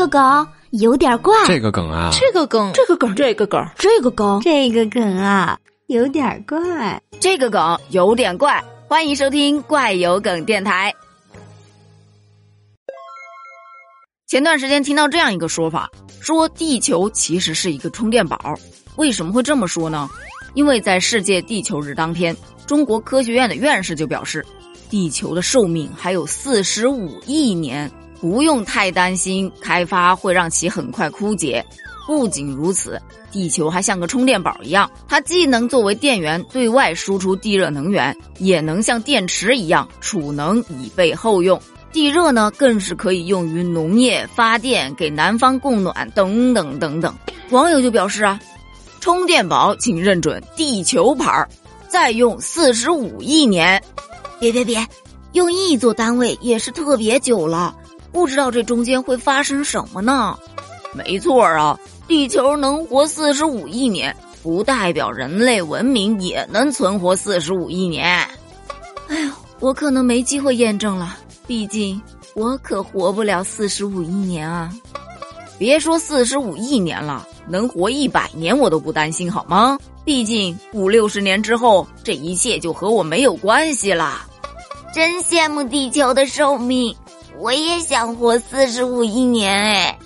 个梗有点怪，这个梗啊，这个梗，这个梗，这个梗，这个梗，这个梗啊，有点怪，这个梗有点怪。欢迎收听怪有梗电台。前段时间听到这样一个说法，说地球其实是一个充电宝。为什么会这么说呢？因为在世界地球日当天，中国科学院的院士就表示，地球的寿命还有四十五亿年。不用太担心开发会让其很快枯竭。不仅如此，地球还像个充电宝一样，它既能作为电源对外输出地热能源，也能像电池一样储能以备后用。地热呢，更是可以用于农业发电、给南方供暖等等等等。网友就表示啊，充电宝请认准地球牌儿，再用四十五亿年。别别别，用亿做单位也是特别久了。不知道这中间会发生什么呢？没错啊，地球能活四十五亿年，不代表人类文明也能存活四十五亿年。哎呦，我可能没机会验证了，毕竟我可活不了四十五亿年啊！别说四十五亿年了，能活一百年我都不担心，好吗？毕竟五六十年之后，这一切就和我没有关系了。真羡慕地球的寿命。我也想活四十五亿年哎，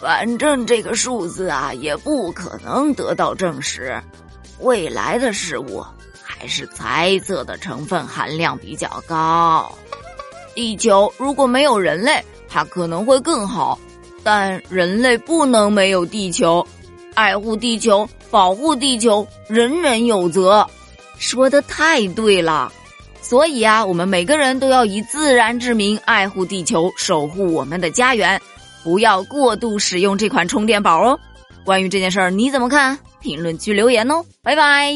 反正这个数字啊也不可能得到证实，未来的事物还是猜测的成分含量比较高。地球如果没有人类，它可能会更好，但人类不能没有地球，爱护地球，保护地球，人人有责。说的太对了。所以啊，我们每个人都要以自然之名爱护地球，守护我们的家园，不要过度使用这款充电宝哦。关于这件事儿，你怎么看？评论区留言哦，拜拜。